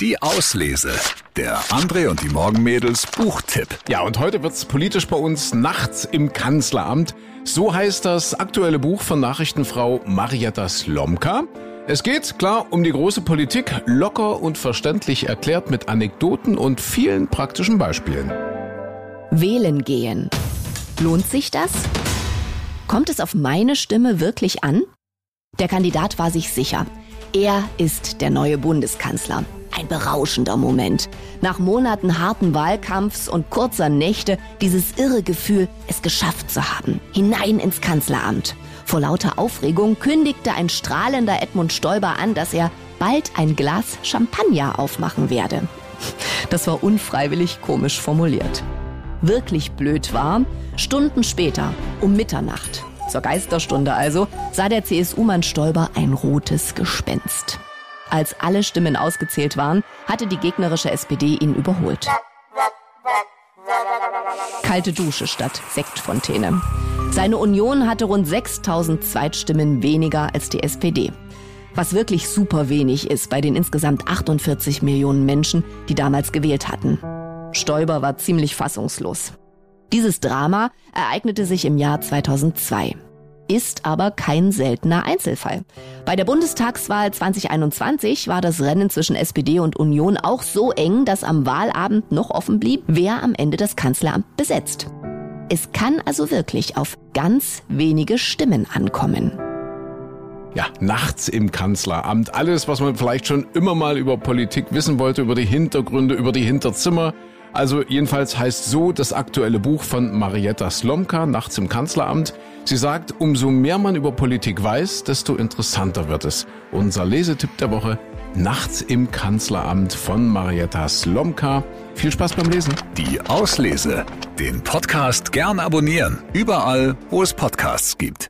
Die Auslese. Der André und die Morgenmädels Buchtipp. Ja, und heute wird's politisch bei uns nachts im Kanzleramt. So heißt das aktuelle Buch von Nachrichtenfrau Marietta Slomka. Es geht, klar, um die große Politik, locker und verständlich erklärt mit Anekdoten und vielen praktischen Beispielen. Wählen gehen. Lohnt sich das? Kommt es auf meine Stimme wirklich an? Der Kandidat war sich sicher. Er ist der neue Bundeskanzler. Ein berauschender Moment. Nach Monaten harten Wahlkampfs und kurzer Nächte dieses irre Gefühl, es geschafft zu haben. Hinein ins Kanzleramt. Vor lauter Aufregung kündigte ein strahlender Edmund Stoiber an, dass er bald ein Glas Champagner aufmachen werde. Das war unfreiwillig komisch formuliert. Wirklich blöd war, Stunden später, um Mitternacht, zur Geisterstunde also, sah der CSU-Mann Stoiber ein rotes Gespenst. Als alle Stimmen ausgezählt waren, hatte die gegnerische SPD ihn überholt. Kalte Dusche statt Sektfontäne. Seine Union hatte rund 6000 Zweitstimmen weniger als die SPD. Was wirklich super wenig ist bei den insgesamt 48 Millionen Menschen, die damals gewählt hatten. Stoiber war ziemlich fassungslos. Dieses Drama ereignete sich im Jahr 2002 ist aber kein seltener Einzelfall. Bei der Bundestagswahl 2021 war das Rennen zwischen SPD und Union auch so eng, dass am Wahlabend noch offen blieb, wer am Ende das Kanzleramt besetzt. Es kann also wirklich auf ganz wenige Stimmen ankommen. Ja, nachts im Kanzleramt. Alles, was man vielleicht schon immer mal über Politik wissen wollte, über die Hintergründe, über die Hinterzimmer. Also jedenfalls heißt so das aktuelle Buch von Marietta Slomka, Nachts im Kanzleramt. Sie sagt, umso mehr man über Politik weiß, desto interessanter wird es. Unser Lesetipp der Woche, Nachts im Kanzleramt von Marietta Slomka. Viel Spaß beim Lesen. Die Auslese. Den Podcast gern abonnieren. Überall, wo es Podcasts gibt.